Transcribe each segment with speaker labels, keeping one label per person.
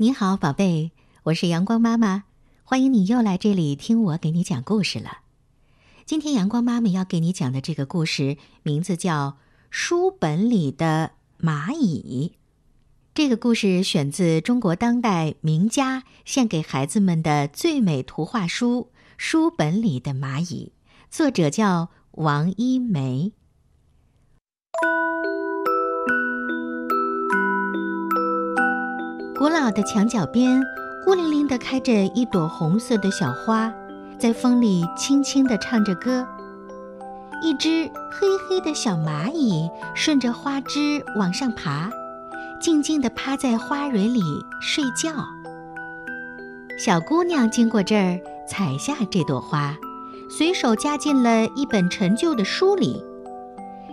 Speaker 1: 你好，宝贝，我是阳光妈妈，欢迎你又来这里听我给你讲故事了。今天阳光妈妈要给你讲的这个故事名字叫《书本里的蚂蚁》。这个故事选自中国当代名家献给孩子们的最美图画书《书本里的蚂蚁》，作者叫王一梅。古老的墙角边，孤零零地开着一朵红色的小花，在风里轻轻地唱着歌。一只黑黑的小蚂蚁顺着花枝往上爬，静静地趴在花蕊里睡觉。小姑娘经过这儿，采下这朵花，随手夹进了一本陈旧的书里。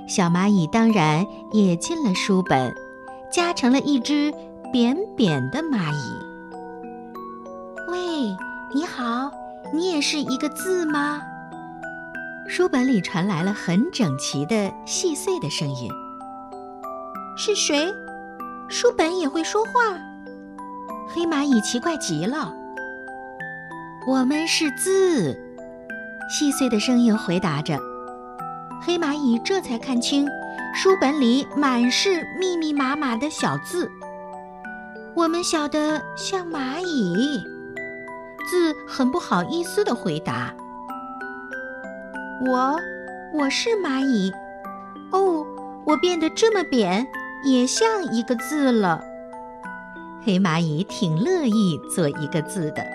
Speaker 1: 小蚂蚁当然也进了书本，夹成了一只。扁扁的蚂蚁，喂，你好，你也是一个字吗？书本里传来了很整齐的细碎的声音。是谁？书本也会说话？黑蚂蚁奇怪极了。我们是字，细碎的声音回答着。黑蚂蚁这才看清，书本里满是密密麻麻的小字。我们小的像蚂蚁，字很不好意思的回答：“我，我是蚂蚁。哦，我变得这么扁，也像一个字了。”黑蚂蚁挺乐意做一个字的。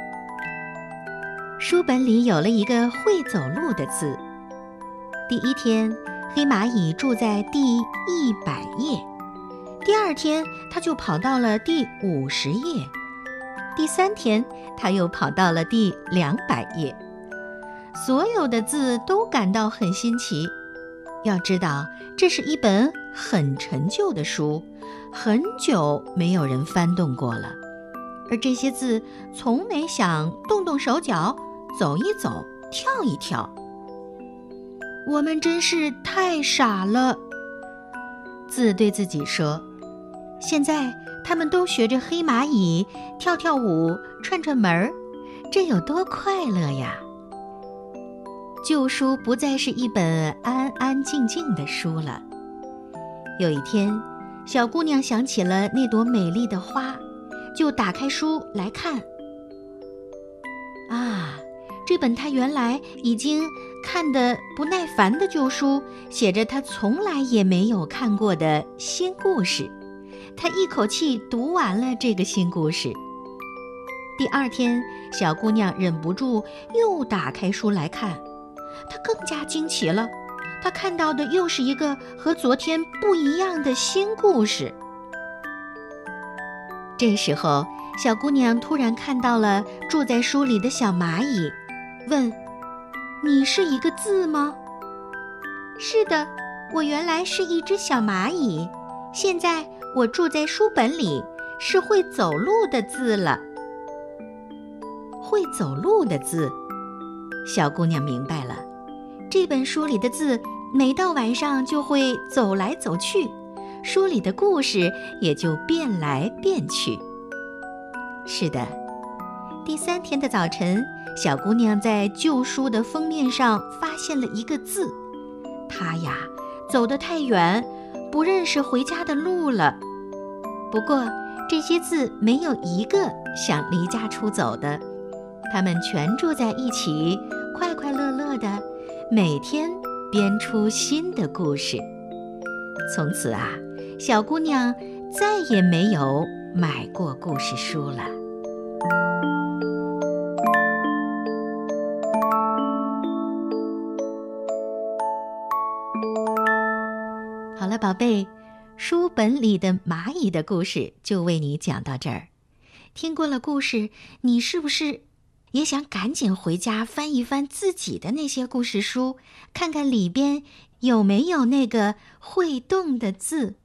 Speaker 1: 书本里有了一个会走路的字。第一天，黑蚂蚁住在第一百页。第二天，他就跑到了第五十页；第三天，他又跑到了第两百页。所有的字都感到很新奇。要知道，这是一本很陈旧的书，很久没有人翻动过了。而这些字从没想动动手脚，走一走，跳一跳。我们真是太傻了，字对自己说。现在他们都学着黑蚂蚁跳跳舞、串串门儿，这有多快乐呀！旧书不再是一本安安静静的书了。有一天，小姑娘想起了那朵美丽的花，就打开书来看。啊，这本她原来已经看得不耐烦的旧书，写着她从来也没有看过的新故事。他一口气读完了这个新故事。第二天，小姑娘忍不住又打开书来看，她更加惊奇了。她看到的又是一个和昨天不一样的新故事。这时候，小姑娘突然看到了住在书里的小蚂蚁，问：“你是一个字吗？”“是的，我原来是一只小蚂蚁，现在。”我住在书本里，是会走路的字了。会走路的字，小姑娘明白了。这本书里的字，每到晚上就会走来走去，书里的故事也就变来变去。是的，第三天的早晨，小姑娘在旧书的封面上发现了一个字。她呀，走得太远。不认识回家的路了。不过这些字没有一个想离家出走的，他们全住在一起，快快乐乐的，每天编出新的故事。从此啊，小姑娘再也没有买过故事书了。好了，宝贝，书本里的蚂蚁的故事就为你讲到这儿。听过了故事，你是不是也想赶紧回家翻一翻自己的那些故事书，看看里边有没有那个会动的字？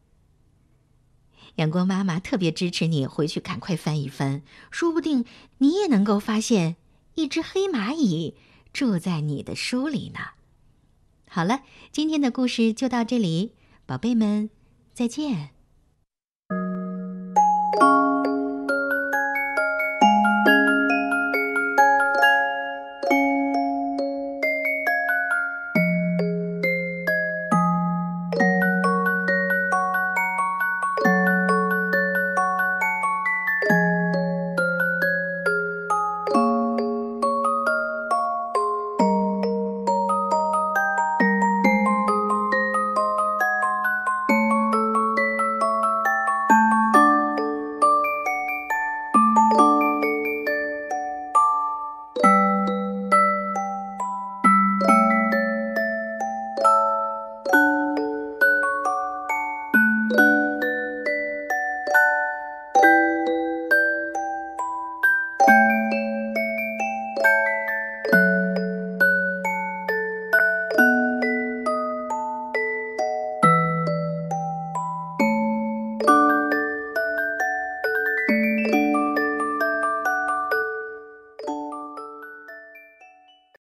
Speaker 1: 阳光妈妈特别支持你回去赶快翻一翻，说不定你也能够发现一只黑蚂蚁住在你的书里呢。好了，今天的故事就到这里。宝贝们，再见。